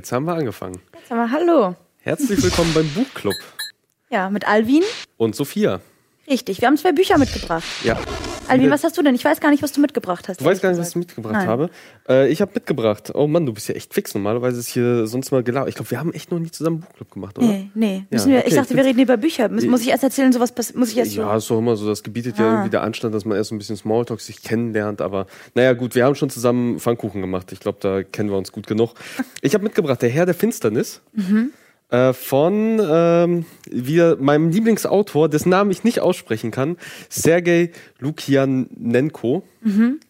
Jetzt haben wir angefangen. Jetzt aber hallo. Herzlich willkommen beim Buchclub. Ja, mit Alvin. Und Sophia. Richtig, wir haben zwei Bücher mitgebracht. Ja. Alvin, was hast du denn? Ich weiß gar nicht, was du mitgebracht hast. Du weißt gar nicht, was ich mitgebracht Nein. habe. Äh, ich habe mitgebracht. Oh Mann, du bist ja echt fix. Normalerweise ist hier sonst mal gelaufen. Ich glaube, wir haben echt noch nie zusammen einen Buchclub gemacht, oder? Nee, nee. Ja, wir, okay, ich dachte, wir reden über Bücher. Muss, muss ich erst erzählen, sowas muss ich erst Ja, ist doch immer so. Das gebietet ja Ah. irgendwie der Anstand, dass man erst so ein bisschen Smalltalk sich kennenlernt. Aber naja, gut, wir haben schon zusammen Pfannkuchen gemacht. Ich glaube, da kennen wir uns gut genug. Ich habe mitgebracht, der Herr der Finsternis. Mhm. Äh, von ähm, wieder meinem Lieblingsautor, dessen Namen ich nicht aussprechen kann, Sergei Lukianenko.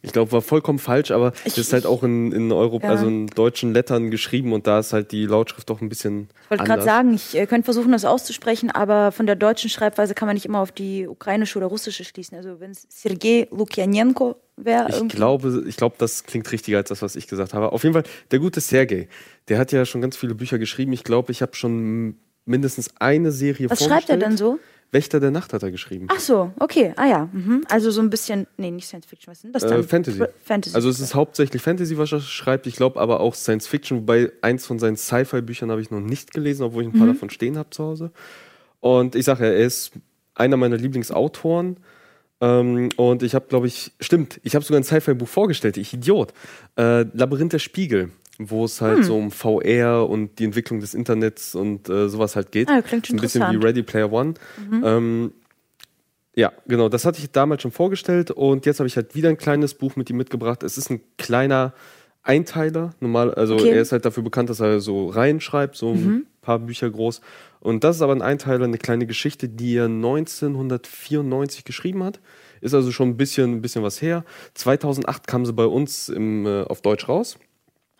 Ich glaube, war vollkommen falsch, aber das ist halt auch in, in Europa, Ja. also in deutschen Lettern geschrieben und da ist halt die Lautschrift doch ein bisschen. Ich wollte gerade sagen, ich äh, könnte versuchen, das auszusprechen, aber von der deutschen Schreibweise kann man nicht immer auf die ukrainische oder russische schließen. Also wenn es Sergei Lukianenko wäre. Ich irgendwie- glaube, ich glaube, das klingt richtiger als das, was ich gesagt habe. Auf jeden Fall, der gute Sergei, der hat ja schon ganz viele Bücher geschrieben. Ich glaube, ich habe schon mindestens eine Serie Was schreibt er denn so? Wächter der Nacht hat er geschrieben. Ach so, okay. Ah ja. Mhm. Also so ein bisschen, nee, nicht Science Fiction. Was ist denn das dann? Äh, Fantasy. Fantasy. Also es ist hauptsächlich Fantasy, was er schreibt. Ich glaube aber auch Science Fiction, wobei eins von seinen Sci-Fi-Büchern habe ich noch nicht gelesen, obwohl ich ein paar Mhm. davon stehen habe zu Hause. Und ich sage ja, er ist einer meiner Lieblingsautoren. Ähm, und ich habe, glaube ich, stimmt, ich habe sogar ein Sci-Fi-Buch vorgestellt, ich Idiot. Äh, Labyrinth der Spiegel, wo es Hm. halt so um VR und die Entwicklung des Internets und äh, sowas halt geht. Ah, klingt ein bisschen wie interessant. Mhm. Ready Player One. Ähm, ja, genau, das hatte ich damals schon vorgestellt und jetzt habe ich halt wieder ein kleines Buch mit ihm mitgebracht. Es ist ein kleiner Einteiler, normal, also Okay. Mhm. er ist halt dafür bekannt, dass er so reinschreibt, so ein paar Bücher groß. Und das ist aber ein Einteiler, eine kleine Geschichte, die er 1994 geschrieben hat. Ist also schon ein bisschen, ein bisschen was her. 2008 kam sie bei uns im, äh, auf Deutsch raus.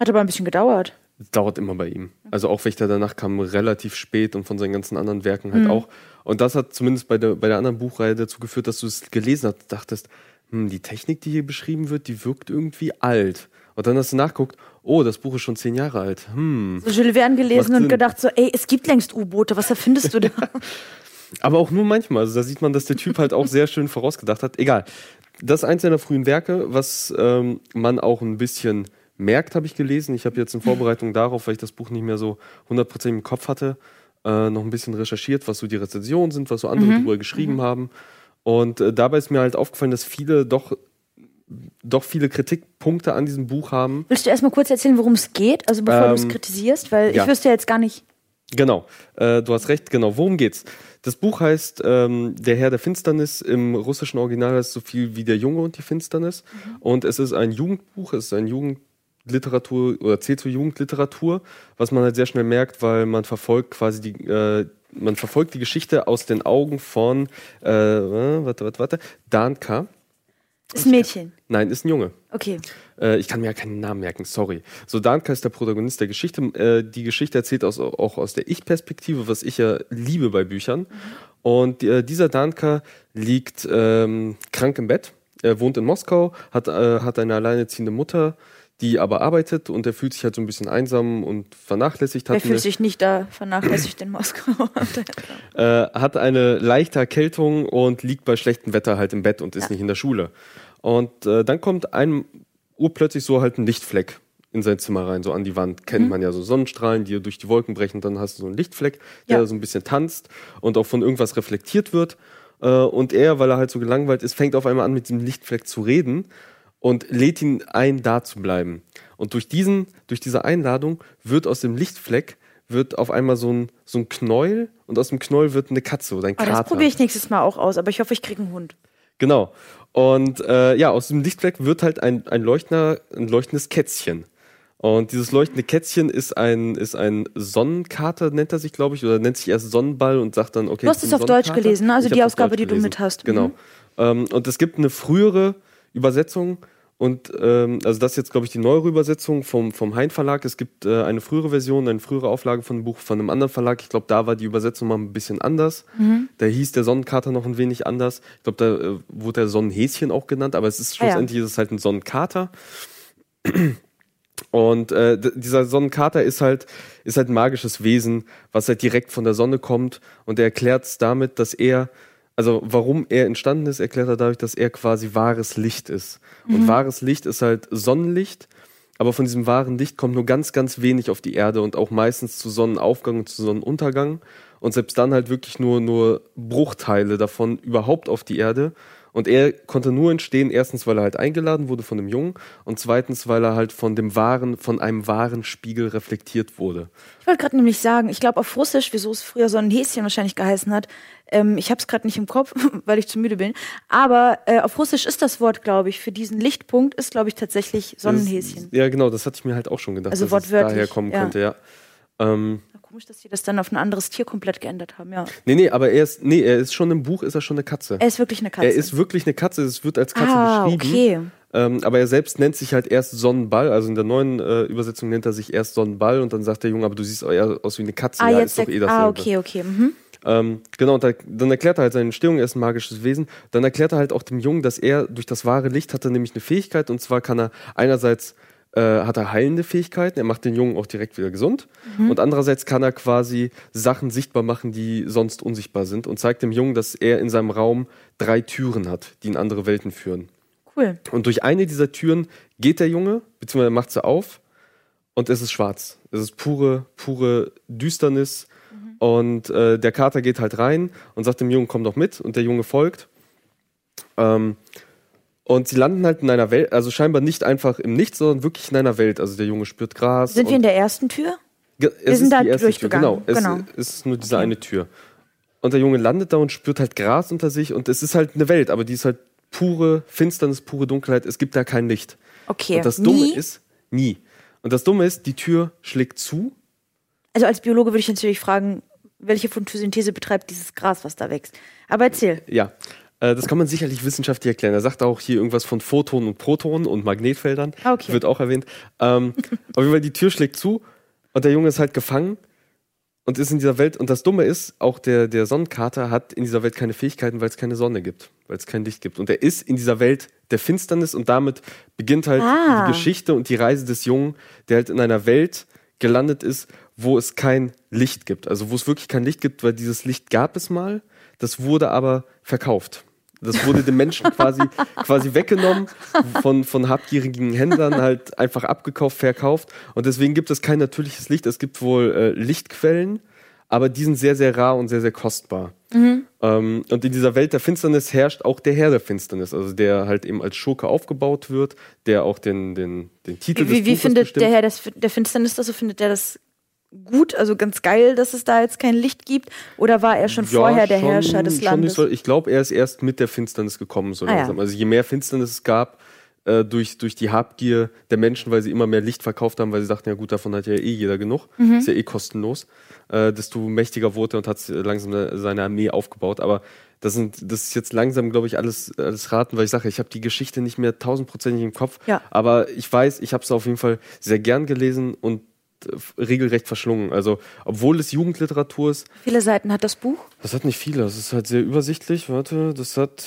Hat aber ein bisschen gedauert. Dauert immer bei ihm. Also auch Wächter danach kam relativ spät und von seinen ganzen anderen Werken halt auch. Und das hat zumindest bei der, bei der anderen Buchreihe dazu geführt, dass du es gelesen hast, dachtest, hm, die Technik, die hier beschrieben wird, die wirkt irgendwie alt. Und dann hast du nachguckt, oh, das Buch ist schon zehn Jahre alt. Hm. So Jules Verne gelesen und gedacht so, ey, es gibt längst U-Boote, was erfindest du da? Aber auch nur manchmal. Also da sieht man, dass der Typ halt auch sehr schön vorausgedacht hat. Egal. Das ist eins seiner frühen Werke, was ähm, man auch ein bisschen merkt, habe ich gelesen. Ich habe jetzt in Vorbereitung darauf, weil ich das Buch nicht mehr so 100% im Kopf hatte, äh, noch ein bisschen recherchiert, was so die Rezensionen sind, was so andere drüber geschrieben haben. Und äh, dabei ist mir halt aufgefallen, dass viele doch, doch viele Kritikpunkte an diesem Buch haben. Willst du erstmal kurz erzählen, worum es geht, also bevor du es Ähm, kritisierst? Weil ja. ich wüsste ja jetzt gar nicht. Genau, äh, du hast recht, genau. Worum geht's? Das Buch heißt ähm, Der Herr der Finsternis. Im russischen Original heißt es so viel wie Der Junge und die Finsternis. Und es ist ein Jugendbuch, es ist ein Jugendliteratur oder zählt zur Jugendliteratur, was man halt sehr schnell merkt, weil man verfolgt quasi die, äh, man verfolgt die Geschichte aus den Augen von, äh, warte, warte, warte, Danka. Ist ein Mädchen. Nein, ist ein Junge. Okay. Äh, ich kann mir ja keinen Namen merken, sorry. So, Danka ist der Protagonist der Geschichte. Äh, die Geschichte erzählt aus, auch aus der Ich-Perspektive, was ich ja liebe bei Büchern. Und äh, dieser Danka liegt ähm, krank im Bett. Er wohnt in Moskau, hat, äh, hat eine alleinerziehende Mutter, die aber arbeitet und er fühlt sich halt so ein bisschen einsam und vernachlässigt. Hat fühlt eine, sich nicht da vernachlässigt in Moskau? äh, hat eine leichte Erkältung und liegt bei schlechtem Wetter halt im Bett und ist Ja. nicht in der Schule. Und äh, dann kommt einem urplötzlich so halt ein Lichtfleck in sein Zimmer rein, so an die Wand. Kennt man ja so Sonnenstrahlen, die durch die Wolken brechen, dann hast du so einen Lichtfleck, der Ja. so ein bisschen tanzt und auch von irgendwas reflektiert wird. Äh, und er, weil er halt so gelangweilt ist, fängt auf einmal an, mit diesem Lichtfleck zu reden und lädt ihn ein, da zu bleiben. Und durch diesen, durch diese Einladung wird aus dem Lichtfleck wird auf einmal so ein, so ein Knäuel und aus dem Knäuel wird eine Katze oder ein Kater. das probiere ich nächstes Mal auch aus, aber ich hoffe, ich kriege einen Hund. Genau. Und äh, ja, aus dem Lichtfleck wird halt ein, ein, Leuchtner, ein leuchtendes Kätzchen. Und dieses leuchtende Kätzchen ist ein, ist ein Sonnenkater, nennt er sich, glaube ich, oder nennt sich erst Sonnenball und sagt dann, okay. Du hast es auf Deutsch gelesen, ne? Also Ich die Ausgabe, die du mit hast. Genau. Mhm. Ähm, und es gibt eine frühere Übersetzung und ähm, also das ist jetzt, glaube ich, die neuere Übersetzung vom, vom Hein Verlag. Es gibt äh, eine frühere Version, eine frühere Auflage von einem Buch von einem anderen Verlag. Ich glaube, da war die Übersetzung mal ein bisschen anders. Da hieß der Sonnenkater noch ein wenig anders. Ich glaube, da äh, wurde der Sonnenhäschen auch genannt, aber es ist Ah ja. schlussendlich ist es halt ein Sonnenkater. Und äh, dieser Sonnenkater ist halt, ist halt ein magisches Wesen, was halt direkt von der Sonne kommt. Und er erklärt es damit, dass er, also warum er entstanden ist, erklärt er dadurch, dass er quasi wahres Licht ist. Und wahres Licht ist halt Sonnenlicht. aber von diesem wahren Licht kommt nur ganz, ganz wenig auf die Erde und auch meistens zu Sonnenaufgang und zu Sonnenuntergang. Und selbst dann halt wirklich nur, nur Bruchteile davon überhaupt auf die Erde. Und er konnte nur entstehen, erstens, weil er halt eingeladen wurde von dem Jungen und zweitens, weil er halt von dem wahren, von einem wahren Spiegel reflektiert wurde. Ich wollte gerade nämlich sagen, ich glaube auf Russisch, wieso es früher so ein Häschen wahrscheinlich geheißen hat, ähm, ich habe es gerade nicht im Kopf, weil ich zu müde bin, aber äh, auf Russisch ist das Wort, glaube ich, für diesen Lichtpunkt ist, glaube ich, tatsächlich Sonnenhäschen. Das, ja, genau, das hatte ich mir halt auch schon gedacht, also dass wortwörtlich, es daher kommen ja. könnte, ja. Ähm, Komisch, dass die das dann auf ein anderes Tier komplett geändert haben, ja. nee, nee, aber er ist, nee, er ist schon im Buch, ist er schon eine Katze. Er ist wirklich eine Katze. Er ist wirklich eine Katze, es wird als Katze ah, beschrieben. okay. Ähm, aber er selbst nennt sich halt erst Sonnenball. Also in der neuen äh, Übersetzung nennt er sich erst Sonnenball und dann sagt der Junge, aber du siehst eher aus wie eine Katze. Ah, ja, jetzt ist doch eh dasselbe. ah, okay, okay. Mhm. Ähm, genau, und da, dann erklärt er halt seine Entstehung, er ist ein magisches Wesen. Dann erklärt er halt auch dem Jungen, dass er durch das wahre Licht hat er nämlich eine Fähigkeit und zwar kann er einerseits äh, hat er heilende Fähigkeiten, er macht den Jungen auch direkt wieder gesund und andererseits kann er quasi Sachen sichtbar machen, die sonst unsichtbar sind und zeigt dem Jungen, dass er in seinem Raum drei Türen hat, die in andere Welten führen. Cool. Und durch eine dieser Türen geht der Junge, beziehungsweise macht sie auf und es ist schwarz. Es ist pure, pure Düsternis. Und äh, der Kater geht halt rein und sagt dem Jungen, komm doch mit. Und der Junge folgt. Ähm, und sie landen halt in einer Welt, also scheinbar nicht einfach im Nichts, sondern wirklich in einer Welt. Also der Junge spürt Gras. Sind wir in der ersten Tür? Ge- es sind ist da erste Tür, durchgegangen. Genau, es Genau. ist nur diese eine Tür. Und der Junge landet da und spürt halt Gras unter sich und es ist halt eine Welt, aber die ist halt pure Finsternis, pure Dunkelheit. Es gibt da kein Licht. Okay. Und das Dumme Nie? ist, nie. Und das Dumme ist, die Tür schlägt zu. Also als Biologe würde ich natürlich fragen, welche Photosynthese betreibt dieses Gras, was da wächst. Aber erzähl. Ja, äh, das kann man sicherlich wissenschaftlich erklären. Er sagt auch hier irgendwas von Photonen und Protonen und Magnetfeldern. Ah, okay. Wird auch erwähnt. Ähm, auf jeden Fall, die Tür schlägt zu und der Junge ist halt gefangen und ist in dieser Welt. Und das Dumme ist, auch der, der Sonnenkater hat in dieser Welt keine Fähigkeiten, weil es keine Sonne gibt, weil es kein Licht gibt. Und er ist in dieser Welt der Finsternis und damit beginnt halt Ah. die Geschichte und die Reise des Jungen, der halt in einer Welt gelandet ist, wo es kein Licht gibt. Also wo es wirklich kein Licht gibt, weil dieses Licht gab es mal, das wurde aber verkauft. Das wurde den Menschen quasi, quasi weggenommen, von, von habgierigen Händlern halt einfach abgekauft, verkauft. Und deswegen gibt es kein natürliches Licht. Es gibt wohl äh, Lichtquellen, aber die sind sehr, sehr rar und sehr, sehr kostbar. Ähm, und in dieser Welt der Finsternis herrscht auch der Herr der Finsternis, also der halt eben als Schurke aufgebaut wird, der auch den, den, den Titel des Wie, wie Buches findet bestimmt. der Herr des, der Finsternis das? so? Findet der das gut, also ganz geil, dass es da jetzt kein Licht gibt? Oder war er schon vorher der schon- Herrscher des Landes? So, ich glaube, er ist erst mit der Finsternis gekommen, so Ah, ja. langsam. Also je mehr Finsternis es gab, äh, durch, durch die Habgier der Menschen, weil sie immer mehr Licht verkauft haben, weil sie dachten, ja gut, davon hat ja eh jeder genug, Mhm. ist ja eh kostenlos, äh, desto mächtiger wurde er und hat langsam seine Armee aufgebaut. Aber das, sind, das ist jetzt langsam, glaube ich, alles, alles raten, weil ich sage, ich habe die Geschichte nicht mehr tausendprozentig im Kopf, Ja. aber ich weiß, ich habe es auf jeden Fall sehr gern gelesen und regelrecht verschlungen. Also, obwohl es Jugendliteratur ist, Wie viele Seiten hat das Buch? das hat nicht viele, das ist halt sehr übersichtlich. Warte, das hat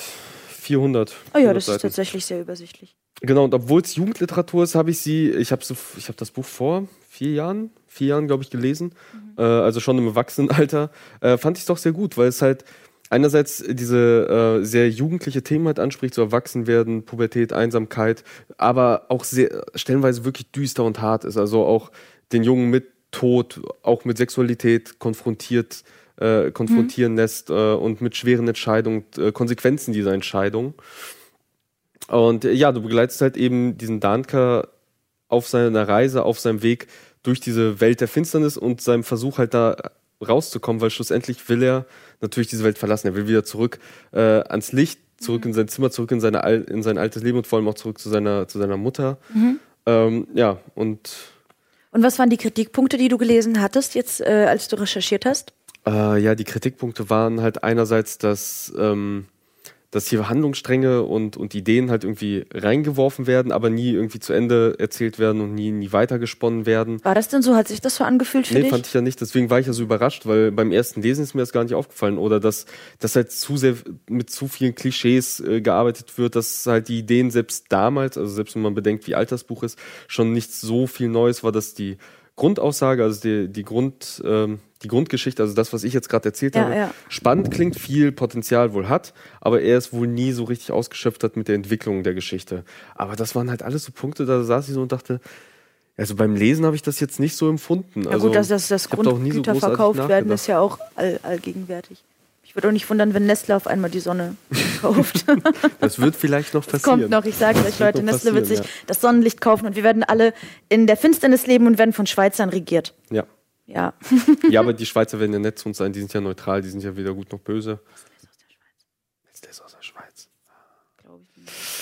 400. Oh ja, 400 das ist Seiten. tatsächlich sehr übersichtlich. Genau, und obwohl es Jugendliteratur ist, habe ich sie, ich habe so, ich habe das Buch vor vier Jahren, vier Jahren, glaube ich, gelesen. Mhm. Äh, also schon im Erwachsenenalter. Äh, fand ich es doch sehr gut, weil es halt einerseits diese äh, sehr jugendliche Themen halt anspricht, so Erwachsenwerden, Pubertät, Einsamkeit, aber auch sehr stellenweise wirklich düster und hart ist. Also auch den Jungen mit Tod, auch mit Sexualität konfrontiert, äh, konfrontieren lässt äh, und mit schweren Entscheidungen, äh, Konsequenzen dieser Entscheidung. Und äh, ja, du begleitest halt eben diesen Danka auf seiner Reise, auf seinem Weg durch diese Welt der Finsternis und seinem Versuch halt da rauszukommen, weil schlussendlich will er natürlich diese Welt verlassen. Er will wieder zurück äh, ans Licht, zurück in sein Zimmer, zurück in, seine in sein altes Leben und vor allem auch zurück zu seiner, zu seiner Mutter. Ähm, ja, und Und was waren die Kritikpunkte, die du gelesen hattest, jetzt, äh, als du recherchiert hast? Äh, ja, die Kritikpunkte waren halt einerseits, dass, ähm, dass hier Handlungsstränge und, und Ideen halt irgendwie reingeworfen werden, aber nie irgendwie zu Ende erzählt werden und nie, nie weitergesponnen werden. War das denn so? Hat sich das so angefühlt für Nee, dich? fand ich ja nicht. Deswegen war ich ja so überrascht, weil beim ersten Lesen ist mir das gar nicht aufgefallen. Oder dass, dass halt zu sehr mit zu vielen Klischees äh, gearbeitet wird, dass halt die Ideen selbst damals, also selbst wenn man bedenkt, wie alt das Buch ist, schon nicht so viel Neues war, dass die Grundaussage, also die, die Grund, ähm, die Grundgeschichte, also das, was ich jetzt gerade erzählt Ja, habe, ja. spannend klingt, viel Potenzial wohl hat, aber er es wohl nie so richtig ausgeschöpft hat mit der Entwicklung der Geschichte. Aber das waren halt alles so Punkte, da saß ich so und dachte, Also beim Lesen habe ich das jetzt nicht so empfunden. Ja also, gut, dass das, das so Grundgüter großartig verkauft werden, ist ja auch all, allgegenwärtig. Ich würde auch nicht wundern, wenn Nestle auf einmal die Sonne kauft. Das wird vielleicht noch Das passieren. kommt noch, ich sage euch, Leute, Nestle wird sich passieren, das Sonnenlicht kaufen und wir werden alle in der Finsternis leben und werden von Schweizern regiert. Ja. Ja. ja, aber die Schweizer werden ja nett zu uns sein, die sind ja neutral, die sind ja weder gut noch böse. Nestle ist aus der Schweiz.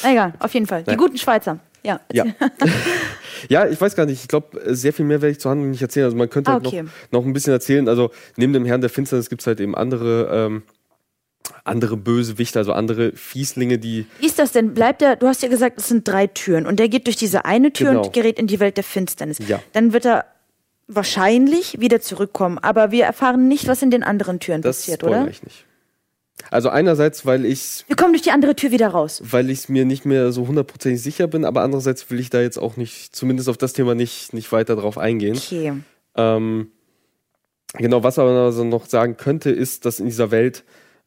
Na Egal, auf jeden Fall. Die Ja. guten Schweizer. Ja. Ja. ja, ich weiß gar nicht. Ich glaube, sehr viel mehr werde ich zur Handlung nicht erzählen. Also man könnte Ah, halt okay. noch, noch ein bisschen erzählen. Also neben dem Herrn der Finsternis gibt es halt eben andere, ähm, andere Bösewichte, also andere Fieslinge, die Wie ist das denn? Bleibt er, du hast ja gesagt, es sind drei Türen und der geht durch diese eine Tür Genau. und gerät in die Welt der Finsternis. Ja. Dann wird er wahrscheinlich wieder zurückkommen, aber wir erfahren nicht, was in den anderen Türen das passiert, oder? ich nicht. Also einerseits, weil ich Wir kommen durch die andere Tür wieder raus. weil ich es mir nicht mehr so hundertprozentig sicher bin, aber andererseits will ich da jetzt auch nicht, zumindest auf das Thema nicht, nicht weiter drauf eingehen. Okay. Ähm, genau, was aber also noch sagen könnte, ist, dass in dieser Welt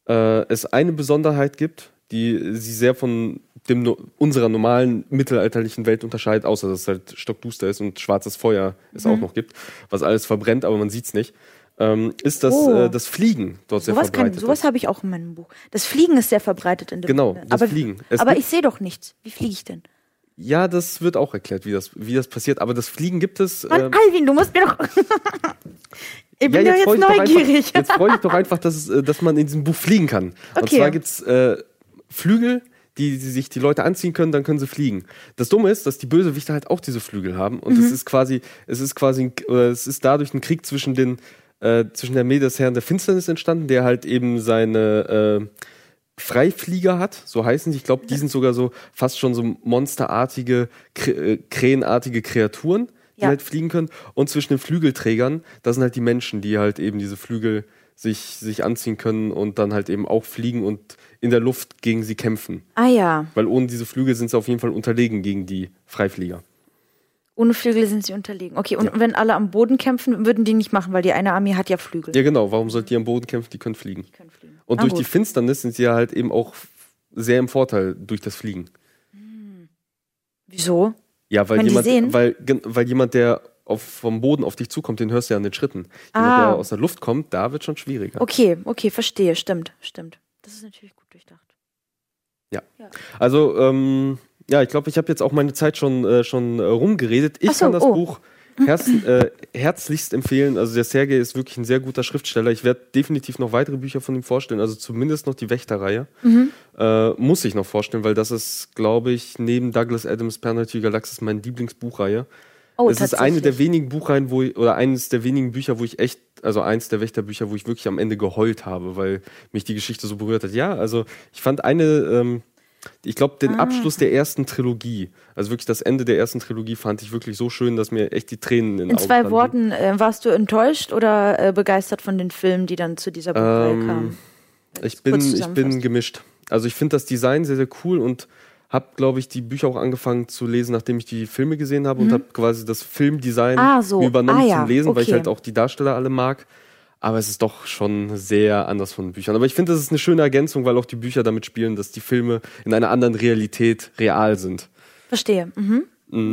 äh, es eine Besonderheit gibt, die sie sehr von dem unserer normalen mittelalterlichen Welt unterscheidet, außer dass es halt stockduster ist und schwarzes Feuer es Mhm. auch noch gibt, was alles verbrennt, aber man sieht's nicht. Ähm, ist das, Oh. äh, das Fliegen dort sehr Sowas, kann, verbreitet sowas ist. habe ich auch in meinem Buch. Das Fliegen ist sehr verbreitet in dem Genau, Sinne. das aber, Fliegen. Es aber gibt- ich sehe doch nichts. Wie fliege ich denn? Ja, das wird auch erklärt, wie das, wie das passiert. Aber das Fliegen gibt es. Mann, ähm, Alvin, du musst mir doch. ich bin ja, jetzt jetzt freue neugierig. einfach- jetzt freu ich doch einfach, dass, es, äh, dass man in diesem Buch fliegen kann. Und Okay. zwar gibt's äh, Flügel, die, die sich die Leute anziehen können, dann können sie fliegen. Das Dumme ist, dass die Bösewichte halt auch diese Flügel haben. Und Mhm. es ist quasi, es ist quasi, oder es ist dadurch ein Krieg zwischen den, äh, zwischen der Armee des Herrn der Finsternis entstanden, der halt eben seine äh, Freiflieger hat, so heißen sie. Ich glaube, die sind sogar so fast schon so monsterartige, Krä äh, krähenartige Kreaturen, die Ja. halt fliegen können. Und zwischen den Flügelträgern, das sind halt die Menschen, die halt eben diese Flügel sich, sich anziehen können und dann halt eben auch fliegen und in der Luft gegen sie kämpfen. ah ja, Weil ohne diese Flügel sind sie auf jeden Fall unterlegen gegen die Freiflieger. Ohne Flügel sind sie unterlegen. Okay, und Ja. wenn alle am Boden kämpfen, würden die nicht machen, weil die eine Armee hat ja Flügel. Ja, genau. Warum sollt ihr am Boden kämpfen? Die können fliegen. Die können fliegen. Und Ah, durch gut. die Finsternis sind sie ja halt eben auch sehr im Vorteil durch das Fliegen. Wieso? Ja, weil Können jemand, weil, weil jemand, der auf, vom Boden auf dich zukommt, den hörst du ja an den Schritten. Jemand, Ah. der aus der Luft kommt, da wird schon schwieriger. Okay, okay, verstehe. Stimmt, stimmt. Das ist natürlich gut durchdacht. Also, ähm, ja, ich glaube, ich habe jetzt auch meine Zeit schon, äh, schon äh, rumgeredet. Ich so, kann das oh. Buch herz, äh, herzlichst empfehlen. Also, der Sergei ist wirklich ein sehr guter Schriftsteller. Ich werde definitiv noch weitere Bücher von ihm vorstellen, also zumindest noch die Wächterreihe. Mhm. Äh, muss ich noch vorstellen, weil das ist, glaube ich, neben Douglas Adams Planetary Galaxis meine Lieblingsbuchreihe. Oh, es ist eine der wenigen Buchreihen, wo ich, oder eines der wenigen Bücher, wo ich echt, also eins der Wächterbücher, wo ich wirklich am Ende geheult habe, weil mich die Geschichte so berührt hat. Ja, also ich fand eine, ähm, ich glaube, den Ah. Abschluss der ersten Trilogie, also wirklich das Ende der ersten Trilogie, fand ich wirklich so schön, dass mir echt die Tränen in den In Augen zwei. Worten, äh, warst du enttäuscht oder äh, begeistert von den Filmen, die dann zu dieser Buchreihe Ähm, kamen? Ich bin, ich bin gemischt. Also ich finde das Design sehr, sehr cool und habe, glaube ich, die Bücher auch angefangen zu lesen, nachdem ich die Filme gesehen habe und habe quasi das Filmdesign Mhm. Ah, so. übernommen Ah, ja. zum Lesen, weil ich Okay. halt auch die Darsteller alle mag. Aber es ist doch schon sehr anders von Büchern. Aber ich finde, das ist eine schöne Ergänzung, weil auch die Bücher damit spielen, dass die Filme in einer anderen Realität real sind. Verstehe. Mhm.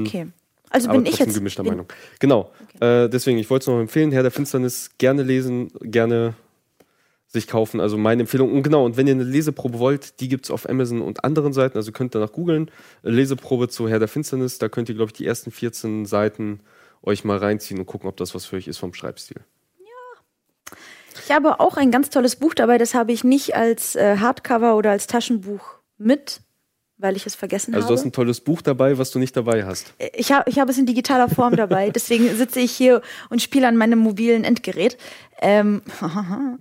Okay. Also bin ich jetzt. gemischter bin, Meinung. Genau. Äh, deswegen, ich wollte es noch empfehlen. Herr der Finsternis gerne lesen, gerne sich kaufen. Also meine Empfehlung. Und genau, und wenn ihr eine Leseprobe wollt, die gibt es auf Amazon und anderen Seiten. Also könnt ihr danach googeln. Leseprobe zu Herr der Finsternis. Da könnt ihr, glaube ich, die ersten 14 Seiten euch mal reinziehen und gucken, ob das was für euch ist vom Schreibstil. Ich habe auch ein ganz tolles Buch dabei, das habe ich nicht als äh, Hardcover oder als Taschenbuch mit, weil ich es vergessen Also du hast habe. ein tolles Buch dabei, was du nicht dabei hast. Ich, hab, ich habe es in digitaler Form dabei, deswegen sitze ich hier und spiele an meinem mobilen Endgerät. Ähm,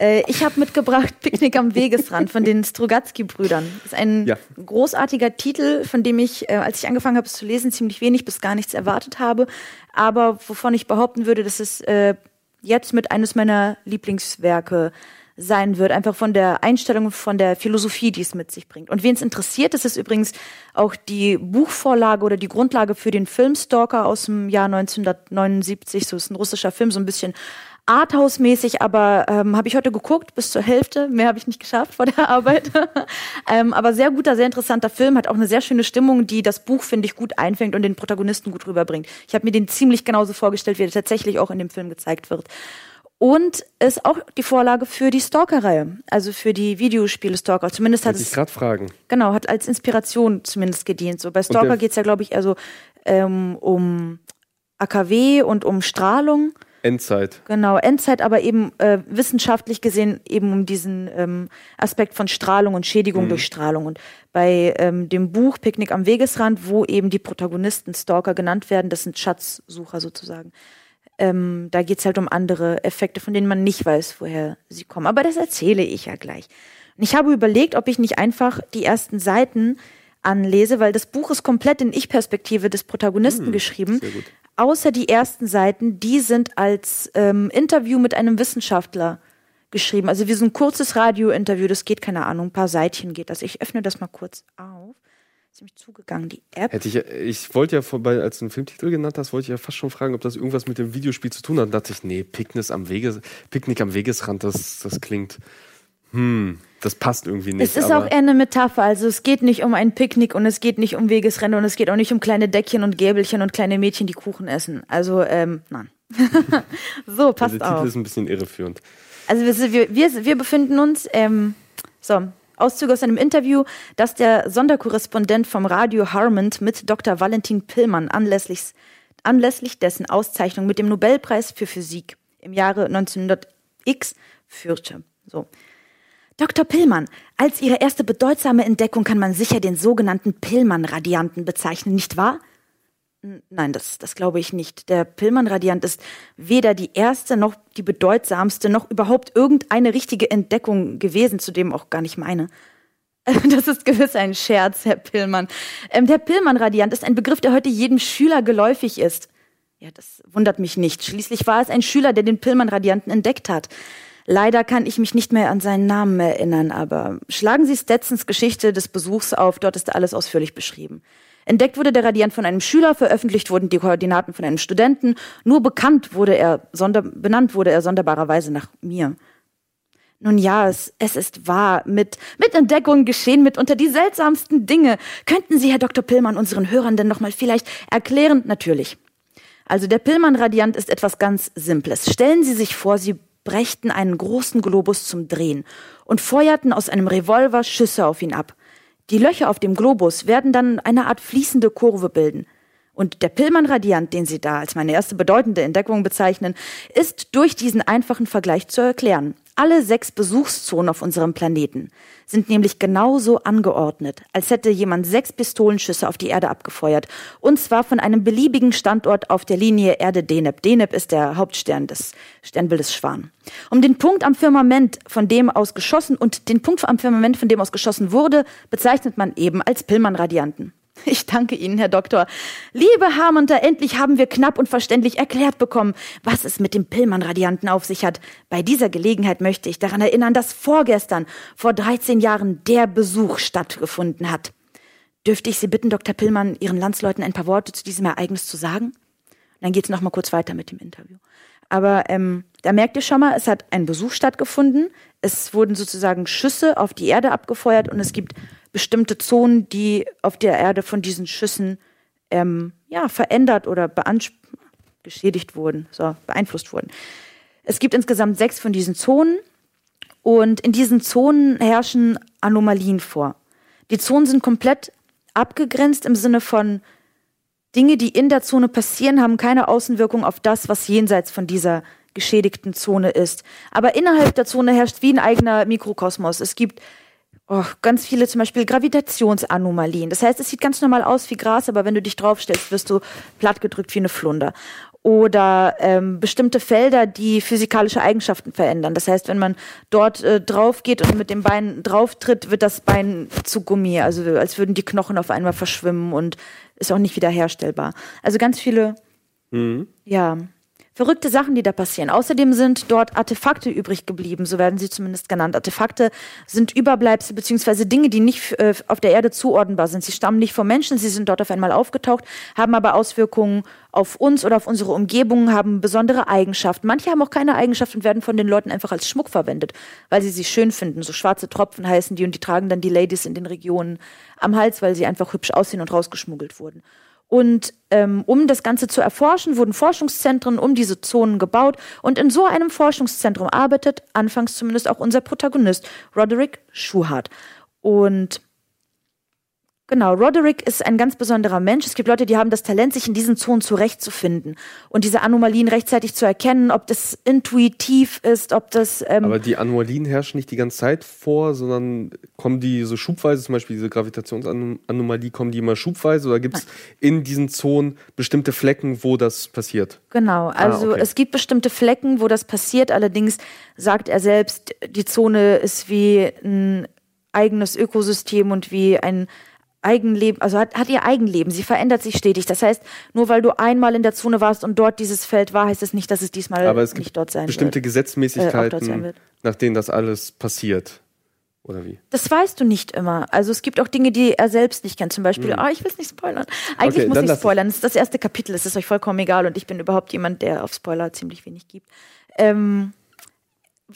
äh, ich habe mitgebracht Picknick am Wegesrand von den Strugatsky-Brüdern. Das ist ein Ja. großartiger Titel, von dem ich, äh, als ich angefangen habe, es zu lesen, ziemlich wenig bis gar nichts erwartet habe, aber wovon ich behaupten würde, dass es äh, jetzt mit eines meiner Lieblingswerke sein wird, einfach von der Einstellung, von der Philosophie, die es mit sich bringt. Und wen es interessiert, das ist übrigens auch die Buchvorlage oder die Grundlage für den Film Stalker aus dem Jahr 1979. So ist ein russischer Film, so ein bisschen Arthouse-mäßig, aber ähm, habe ich heute geguckt, bis zur Hälfte. Mehr habe ich nicht geschafft vor der Arbeit. ähm, aber sehr guter, sehr interessanter Film, hat auch eine sehr schöne Stimmung, die das Buch, finde ich, gut einfängt und den Protagonisten gut rüberbringt. Ich habe mir den ziemlich genauso vorgestellt, wie er tatsächlich auch in dem Film gezeigt wird. Und ist auch die Vorlage für die Stalker-Reihe, also für die Videospiele Stalker. Zumindest hat Wollte es ich gerade fragen. Genau, hat als Inspiration zumindest gedient. So bei Stalker der- geht's ja, glaube ich, also ähm, um AKW und um Strahlung. Endzeit. Genau, Endzeit, aber eben äh, wissenschaftlich gesehen eben um diesen ähm, Aspekt von Strahlung und Schädigung durch Strahlung. Und bei ähm, dem Buch Picknick am Wegesrand, wo eben die Protagonisten Stalker genannt werden, das sind Schatzsucher sozusagen. Ähm, da geht's halt um andere Effekte, von denen man nicht weiß, woher sie kommen. Aber das erzähle ich ja gleich. Und ich habe überlegt, ob ich nicht einfach die ersten Seiten anlese, weil das Buch ist komplett in Ich-Perspektive des Protagonisten geschrieben. Außer die ersten Seiten, die sind als ähm, Interview mit einem Wissenschaftler geschrieben. Also wie so ein kurzes Radio-Interview, das geht, keine Ahnung, ein paar Seitchen geht das. Ich öffne das mal kurz auf. Ist nämlich zugegangen, die App. Hätte ich, ich wollte ja vorbei, als du einen Filmtitel genannt hast, wollte ich ja fast schon fragen, ob das irgendwas mit dem Videospiel zu tun hat. Da dachte ich, nee, Picknick am, Weges, Picknick am Wegesrand, das, das klingt, hm, das passt irgendwie nicht. Es ist auch eher eine Metapher. Also es geht nicht um ein Picknick und es geht nicht um Wegesrennen und es geht auch nicht um kleine Deckchen und Gäbelchen und kleine Mädchen, die Kuchen essen. Also, ähm, nein. so, passt der Titel auf. ist ein bisschen irreführend. Also wir, wir, wir, befinden uns, ähm, so, Auszüge aus einem Interview, das der Sonderkorrespondent vom Radio Harmond mit Dr. Valentin Pillmann anlässlich, anlässlich dessen Auszeichnung mit dem Nobelpreis für Physik im Jahre 1900x führte. So. Dr. Pillmann, als ihre erste bedeutsame Entdeckung kann man sicher den sogenannten Pillmann-Radianten bezeichnen, nicht wahr? Nein, das, das glaube ich nicht. Der Pillmann-Radiant ist weder die erste noch die bedeutsamste noch überhaupt irgendeine richtige Entdeckung gewesen, zu dem auch gar nicht meine. Das ist gewiss ein Scherz, Herr Pillmann. Ähm, der Pillmann-Radiant ist ein Begriff, der heute jedem Schüler geläufig ist. Ja, das wundert mich nicht. Schließlich war es ein Schüler, der den Pillmann-Radianten entdeckt hat. Leider kann ich mich nicht mehr an seinen Namen erinnern, aber schlagen Sie Stetsons Geschichte des Besuchs auf, dort ist alles ausführlich beschrieben. Entdeckt wurde der Radiant von einem Schüler, veröffentlicht wurden die Koordinaten von einem Studenten, nur bekannt wurde er, sonder, benannt wurde er sonderbarerweise nach mir. Nun ja, es, es ist wahr. Mit, mit Entdeckungen geschehen mitunter die seltsamsten Dinge. Könnten Sie, Herr Dr. Pillmann, unseren Hörern denn nochmal vielleicht erklären? Natürlich. Also der Pillmann-Radiant ist etwas ganz Simples. Stellen Sie sich vor, Sie brächten einen großen Globus zum Drehen und feuerten aus einem Revolver Schüsse auf ihn ab. Die Löcher auf dem Globus werden dann eine Art fließende Kurve bilden. Und der Pillmann-Radiant, den Sie da als meine erste bedeutende Entdeckung bezeichnen, ist durch diesen einfachen Vergleich zu erklären. Alle sechs Besuchszonen auf unserem Planeten sind nämlich genauso angeordnet, als hätte jemand sechs Pistolenschüsse auf die Erde abgefeuert. Und zwar von einem beliebigen Standort auf der Linie Erde-Deneb. Deneb ist der Hauptstern des Sternbildes Schwan. Um den Punkt am Firmament, von dem aus geschossen und den Punkt am Firmament, von dem aus geschossen wurde, bezeichnet man eben als Pillmann-Radianten. Ich danke Ihnen, Herr Doktor. Liebe Harmonter, endlich haben wir knapp und verständlich erklärt bekommen, was es mit dem Pillmann-Radianten auf sich hat. Bei dieser Gelegenheit möchte ich daran erinnern, dass vorgestern, vor 13 Jahren, der Besuch stattgefunden hat. Dürfte ich Sie bitten, Dr. Pillmann, Ihren Landsleuten ein paar Worte zu diesem Ereignis zu sagen? Dann geht es noch mal kurz weiter mit dem Interview. Aber ähm, da merkt ihr schon mal, es hat ein Besuch stattgefunden. Es wurden sozusagen Schüsse auf die Erde abgefeuert und es gibt bestimmte Zonen, die auf der Erde von diesen Schüssen ähm, ja, verändert oder geschädigt wurden, so, beeinflusst wurden. Es gibt insgesamt sechs von diesen Zonen und in diesen Zonen herrschen Anomalien vor. Die Zonen sind komplett abgegrenzt im Sinne von Dinge, die in der Zone passieren, haben keine Außenwirkung auf das, was jenseits von dieser geschädigten Zone ist. Aber innerhalb der Zone herrscht wie ein eigener Mikrokosmos. Es gibt oh, ganz viele zum Beispiel Gravitationsanomalien. Das heißt, es sieht ganz normal aus wie Gras, aber wenn du dich draufstellst, wirst du plattgedrückt wie eine Flunder. Oder ähm, bestimmte Felder, die physikalische Eigenschaften verändern. Das heißt, wenn man dort äh, drauf geht und mit dem Bein drauftritt, wird das Bein zu Gummi, also als würden die Knochen auf einmal verschwimmen und ist auch nicht wiederherstellbar. Also ganz viele, ja, verrückte Sachen, die da passieren. Außerdem sind dort Artefakte übrig geblieben, so werden sie zumindest genannt. Artefakte sind Überbleibsel beziehungsweise Dinge, die nicht äh, auf der Erde zuordnenbar sind. Sie stammen nicht vom Menschen, sie sind dort auf einmal aufgetaucht, haben aber Auswirkungen auf uns oder auf unsere Umgebung, haben besondere Eigenschaften. Manche haben auch keine Eigenschaften und werden von den Leuten einfach als Schmuck verwendet, weil sie sie schön finden. So schwarze Tropfen heißen die und die tragen dann die Ladies in den Regionen am Hals, weil sie einfach hübsch aussehen und rausgeschmuggelt wurden. Und ähm, um das Ganze zu erforschen, wurden Forschungszentren um diese Zonen gebaut. Und in so einem Forschungszentrum arbeitet anfangs zumindest auch unser Protagonist, Roderick Schuhart. Und Genau, Roderick ist ein ganz besonderer Mensch. Es gibt Leute, die haben das Talent, sich in diesen Zonen zurechtzufinden und diese Anomalien rechtzeitig zu erkennen, ob das intuitiv ist, ob das. Ähm Aber die Anomalien herrschen nicht die ganze Zeit vor, sondern kommen die so schubweise, zum Beispiel diese Gravitationsanomalie, kommen die immer schubweise oder gibt es in diesen Zonen bestimmte Flecken, wo das passiert? Genau, ah, also ah, okay. es gibt bestimmte Flecken, wo das passiert. Allerdings sagt er selbst, die Zone ist wie ein eigenes Ökosystem und wie ein Eigenleben, also hat, hat ihr Eigenleben. Sie verändert sich stetig. Das heißt, nur weil du einmal in der Zone warst und dort dieses Feld war, heißt es nicht, dass es diesmal Aber es nicht dort sein bestimmte wird. Gesetzmäßigkeiten, äh, nach denen das alles passiert. Oder wie? Das weißt du nicht immer. Also es gibt auch Dinge, die er selbst nicht kennt. Zum Beispiel, ah, mhm. oh, ich will es nicht spoilern. Eigentlich okay, muss ich spoilern. Das ist das erste Kapitel. Es ist euch vollkommen egal und ich bin überhaupt jemand, der auf Spoiler ziemlich wenig gibt. Ähm,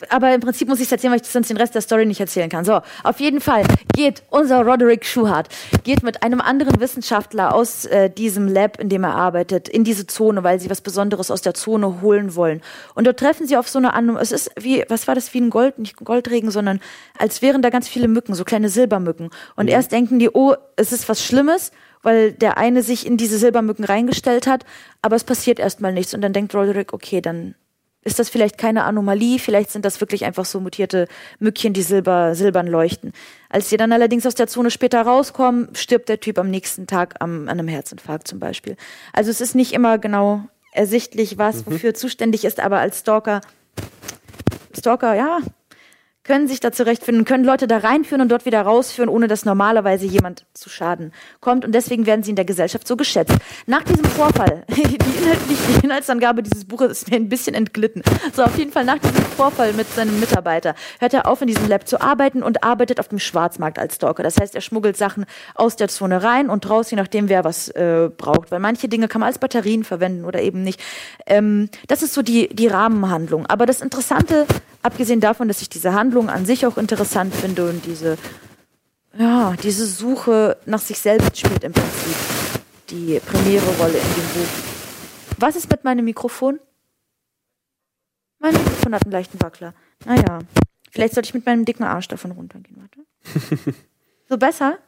aber im Prinzip muss ich es erzählen, weil ich sonst den Rest der Story nicht erzählen kann. So, auf jeden Fall geht unser Roderick Schuhart, geht mit einem anderen Wissenschaftler aus äh, diesem Lab, in dem er arbeitet, in diese Zone, weil sie was Besonderes aus der Zone holen wollen. Und dort treffen sie auf so eine Anom es ist wie, was war das, wie ein Gold, nicht Goldregen, sondern als wären da ganz viele Mücken, so kleine Silbermücken. Und mhm. erst denken die, oh, es ist was Schlimmes, weil der eine sich in diese Silbermücken reingestellt hat, aber es passiert erstmal nichts. Und dann denkt Roderick, okay, dann ist das vielleicht keine Anomalie, vielleicht sind das wirklich einfach so mutierte Mückchen, die silber, silbern leuchten. Als sie dann allerdings aus der Zone später rauskommen, stirbt der Typ am nächsten Tag am, an einem Herzinfarkt zum Beispiel. Also es ist nicht immer genau ersichtlich, was mhm. wofür zuständig ist, aber als Stalker, Stalker, ja, können sich da zurechtfinden, können Leute da reinführen und dort wieder rausführen, ohne dass normalerweise jemand zu Schaden kommt. Und deswegen werden sie in der Gesellschaft so geschätzt. Nach diesem Vorfall, die, inhaltlich, die Inhaltsangabe dieses Buches ist mir ein bisschen entglitten. So, auf jeden Fall nach diesem Vorfall mit seinem Mitarbeiter hört er auf, in diesem Lab zu arbeiten und arbeitet auf dem Schwarzmarkt als Stalker. Das heißt, er schmuggelt Sachen aus der Zone rein und raus, je nachdem, wer was äh, braucht. Weil manche Dinge kann man als Batterien verwenden oder eben nicht. Ähm, das ist so die, die Rahmenhandlung. Aber das Interessante abgesehen davon, dass ich diese Handlung an sich auch interessant finde und diese, ja, diese Suche nach sich selbst spielt im Prinzip die primäre Rolle in dem Buch. Was ist mit meinem Mikrofon? Mein Mikrofon hat einen leichten Wackler. Naja, vielleicht sollte ich mit meinem dicken Arsch davon runtergehen. Warte. So besser?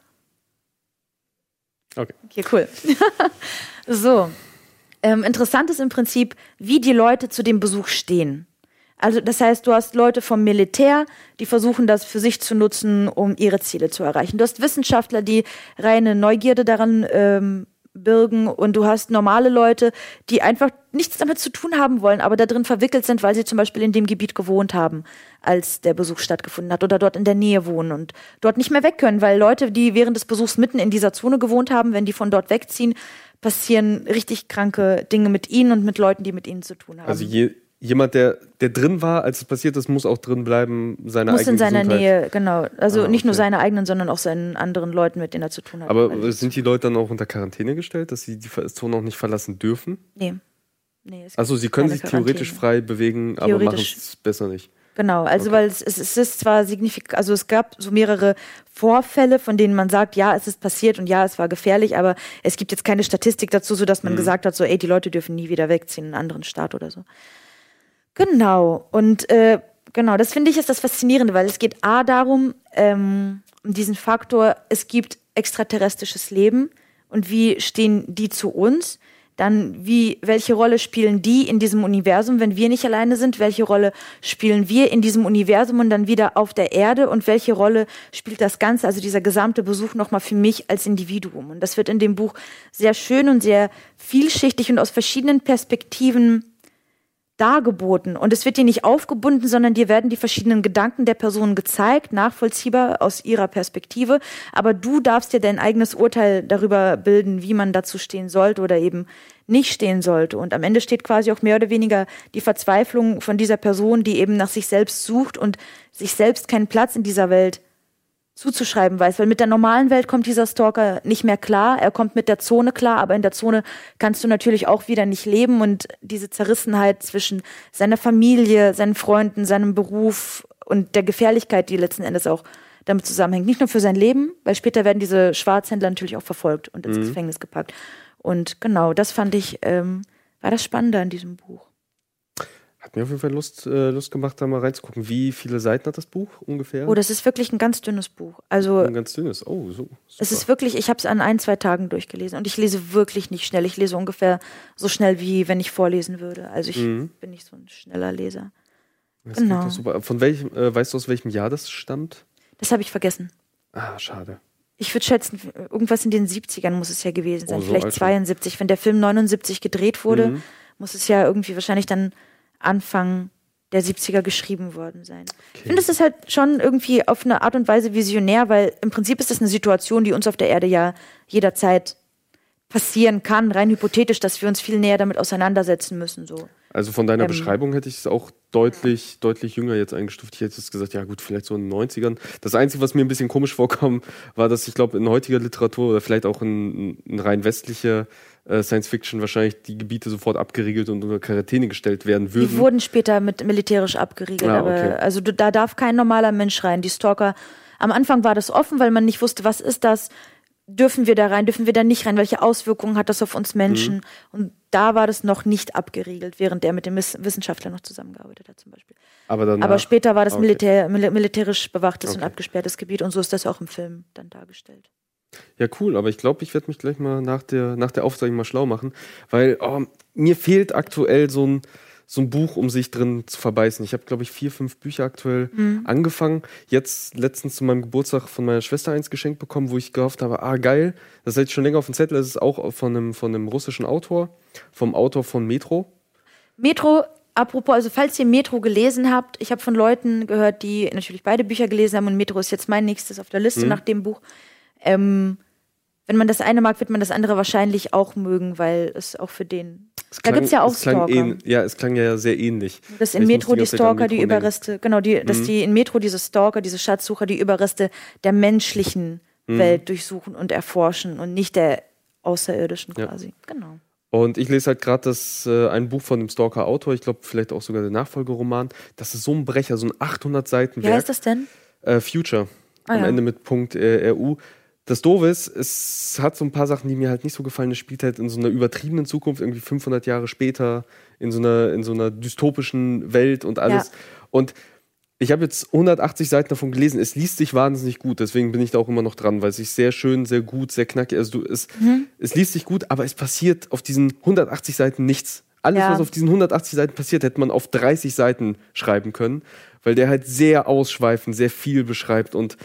Okay. Okay, cool. so. Ähm, interessant ist im Prinzip, wie die Leute zu dem Besuch stehen. Also das heißt, du hast Leute vom Militär, die versuchen das für sich zu nutzen, um ihre Ziele zu erreichen. Du hast Wissenschaftler, die reine Neugierde daran ähm, birgen und du hast normale Leute, die einfach nichts damit zu tun haben wollen, aber da drin verwickelt sind, weil sie zum Beispiel in dem Gebiet gewohnt haben, als der Besuch stattgefunden hat oder dort in der Nähe wohnen und dort nicht mehr weg können, weil Leute, die während des Besuchs mitten in dieser Zone gewohnt haben, wenn die von dort wegziehen, passieren richtig kranke Dinge mit ihnen und mit Leuten, die mit ihnen zu tun haben. Also je, jemand, der, der drin war, als es passiert ist, muss auch drin bleiben, seine Muss in seiner Gesundheit. Nähe, genau. Also ah, nicht okay. nur seine eigenen, sondern auch seinen anderen Leuten, mit denen er zu tun hat. Aber also sind die Leute dann auch unter Quarantäne gestellt, dass sie die Zone auch nicht verlassen dürfen? Nee. nee also sie können sich theoretisch frei bewegen, theoretisch. aber machen es besser nicht. Genau, also okay. weil es, es ist zwar signifikant, also es gab so mehrere Vorfälle, von denen man sagt, ja, es ist passiert und ja, es war gefährlich, aber es gibt jetzt keine Statistik dazu, sodass man mhm. gesagt hat, so, ey, die Leute dürfen nie wieder wegziehen in einen anderen Staat oder so. Genau. Und äh, genau, das finde ich ist das Faszinierende, weil es geht A darum, ähm, um diesen Faktor, es gibt extraterrestrisches Leben und wie stehen die zu uns? Dann, wie, welche Rolle spielen die in diesem Universum, wenn wir nicht alleine sind? Welche Rolle spielen wir in diesem Universum und dann wieder auf der Erde? Und welche Rolle spielt das Ganze, also dieser gesamte Besuch nochmal für mich als Individuum? Und das wird in dem Buch sehr schön und sehr vielschichtig und aus verschiedenen Perspektiven dargeboten. Und es wird dir nicht aufgebunden, sondern dir werden die verschiedenen Gedanken der Person gezeigt, nachvollziehbar aus ihrer Perspektive. Aber du darfst dir dein eigenes Urteil darüber bilden, wie man dazu stehen sollte oder eben nicht stehen sollte. Und am Ende steht quasi auch mehr oder weniger die Verzweiflung von dieser Person, die eben nach sich selbst sucht und sich selbst keinen Platz in dieser Welt zuzuschreiben weiß, weil mit der normalen Welt kommt dieser Stalker nicht mehr klar. Er kommt mit der Zone klar, aber in der Zone kannst du natürlich auch wieder nicht leben und diese Zerrissenheit zwischen seiner Familie, seinen Freunden, seinem Beruf und der Gefährlichkeit, die letzten Endes auch damit zusammenhängt. Nicht nur für sein Leben, weil später werden diese Schwarzhändler natürlich auch verfolgt und ins mhm. Gefängnis gepackt. Und genau, das fand ich, ähm, war das Spannende an diesem Buch. Hat mir auf jeden Fall Lust, äh, Lust gemacht, da mal reinzugucken. Wie viele Seiten hat das Buch ungefähr? Oh, das ist wirklich ein ganz dünnes Buch. Also ein ganz dünnes. Oh, so. Super. Es ist wirklich, ich habe es an ein, zwei Tagen durchgelesen und ich lese wirklich nicht schnell. Ich lese ungefähr so schnell, wie wenn ich vorlesen würde. Also ich mhm. bin nicht so ein schneller Leser. Das genau. Super. Von welchem, äh, weißt du aus welchem Jahr das stammt? Das habe ich vergessen. Ah, schade. Ich würde schätzen, irgendwas in den 70ern muss es ja gewesen sein. Oh, so Vielleicht 72. Wenn der Film 79 gedreht wurde, mhm. muss es ja irgendwie wahrscheinlich dann Anfang der 70er geschrieben worden sein. Okay. Ich finde, es ist halt schon irgendwie auf eine Art und Weise visionär, weil im Prinzip ist das eine Situation, die uns auf der Erde ja jederzeit passieren kann, rein hypothetisch, dass wir uns viel näher damit auseinandersetzen müssen. So. Also von deiner ähm, Beschreibung hätte ich es auch deutlich, deutlich jünger jetzt eingestuft. Ich hätte jetzt gesagt, ja gut, vielleicht so in den 90ern. Das Einzige, was mir ein bisschen komisch vorkam, war, dass ich glaube, in heutiger Literatur oder vielleicht auch in, in rein westlicher Science Fiction wahrscheinlich die Gebiete sofort abgeriegelt und unter Quarantäne gestellt werden würden. Die wurden später mit militärisch abgeriegelt, ah, okay. aber also da darf kein normaler Mensch rein. Die Stalker, am Anfang war das offen, weil man nicht wusste, was ist das, dürfen wir da rein, dürfen wir da nicht rein, welche Auswirkungen hat das auf uns Menschen? Mhm. Und da war das noch nicht abgeriegelt, während er mit dem Wissenschaftler noch zusammengearbeitet hat zum Beispiel. Aber, danach, Aber später war das okay. Militär, militärisch bewachtes okay. und abgesperrtes Gebiet und so ist das auch im Film dann dargestellt. Ja, cool, aber ich glaube, ich werde mich gleich mal nach der, nach der Aufzeichnung mal schlau machen, weil oh, mir fehlt aktuell so ein, so ein Buch, um sich drin zu verbeißen. Ich habe, glaube ich, vier, fünf Bücher aktuell mhm. angefangen. Jetzt letztens zu meinem Geburtstag von meiner Schwester eins geschenkt bekommen, wo ich gehofft habe, ah, geil, das hätte ich schon länger auf dem Zettel. Das ist auch von einem, von einem russischen Autor, vom Autor von Metro. Metro Apropos, also falls ihr Metro gelesen habt, ich habe von Leuten gehört, die natürlich beide Bücher gelesen haben und Metro ist jetzt mein nächstes auf der Liste mhm. nach dem Buch. Ähm, wenn man das eine mag, wird man das andere wahrscheinlich auch mögen, weil es auch für den. Es klang, da gibt's ja auch Stalker. Ähn, ja, es klang ja sehr ähnlich. Dass in Metro die Stalker die Überreste, denken. genau, die, dass mhm. die in Metro diese Stalker, diese Schatzsucher die Überreste der menschlichen mhm. Welt durchsuchen und erforschen und nicht der außerirdischen quasi. Ja. Genau. Und ich lese halt gerade das äh, ein Buch von dem Stalker-Autor, ich glaube vielleicht auch sogar der Nachfolgeroman. Das ist so ein Brecher, so ein 800 Seiten Wie heißt das denn? Äh, Future. Ah, Am ja. Ende mit Punkt äh, RU. Das Doofe ist, es hat so ein paar Sachen, die mir halt nicht so gefallen. Es spielt halt in so einer übertriebenen Zukunft, irgendwie 500 Jahre später, in so einer, in so einer dystopischen Welt und alles. Ja. Und ich habe jetzt 180 Seiten davon gelesen. Es liest sich wahnsinnig gut, deswegen bin ich da auch immer noch dran, weil es sich sehr schön, sehr gut, sehr knackig. Also du, es, mhm. es liest sich gut, aber es passiert auf diesen 180 Seiten nichts. Alles, ja. was auf diesen 180 Seiten passiert, hätte man auf 30 Seiten schreiben können, weil der halt sehr ausschweifend, sehr viel beschreibt und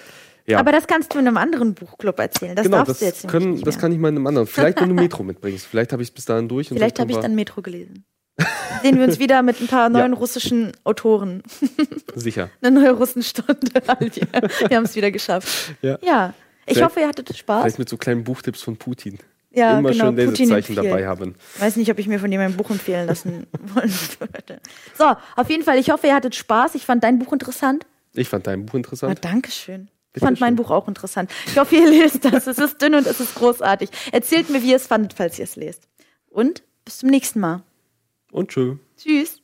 ja. Aber das kannst du in einem anderen Buchclub erzählen. Das genau, darfst das du jetzt können, nicht Das kann ich mal in einem anderen. Vielleicht, wenn du Metro mitbringst. Vielleicht habe ich es bis dahin durch. Vielleicht habe ich dann Metro gelesen. Sehen wir uns wieder mit ein paar neuen ja. russischen Autoren. Sicher. Eine neue Russenstunde. wir haben es wieder geschafft. Ja. ja. Ich vielleicht, hoffe, ihr hattet Spaß. Vielleicht mit so kleinen Buchtipps von Putin. Ja, Immer genau, schön Lesezeichen dabei haben. Ich weiß nicht, ob ich mir von dir mein Buch empfehlen lassen wollen würde. So, auf jeden Fall, ich hoffe, ihr hattet Spaß. Ich fand dein Buch interessant. Ich fand dein Buch interessant. Oh, Dankeschön. Ich fand mein Buch auch interessant. Ich hoffe, ihr lest das. Es ist dünn und es ist großartig. Erzählt mir, wie ihr es fandet, falls ihr es lest. Und bis zum nächsten Mal. Und tschö. Tschüss.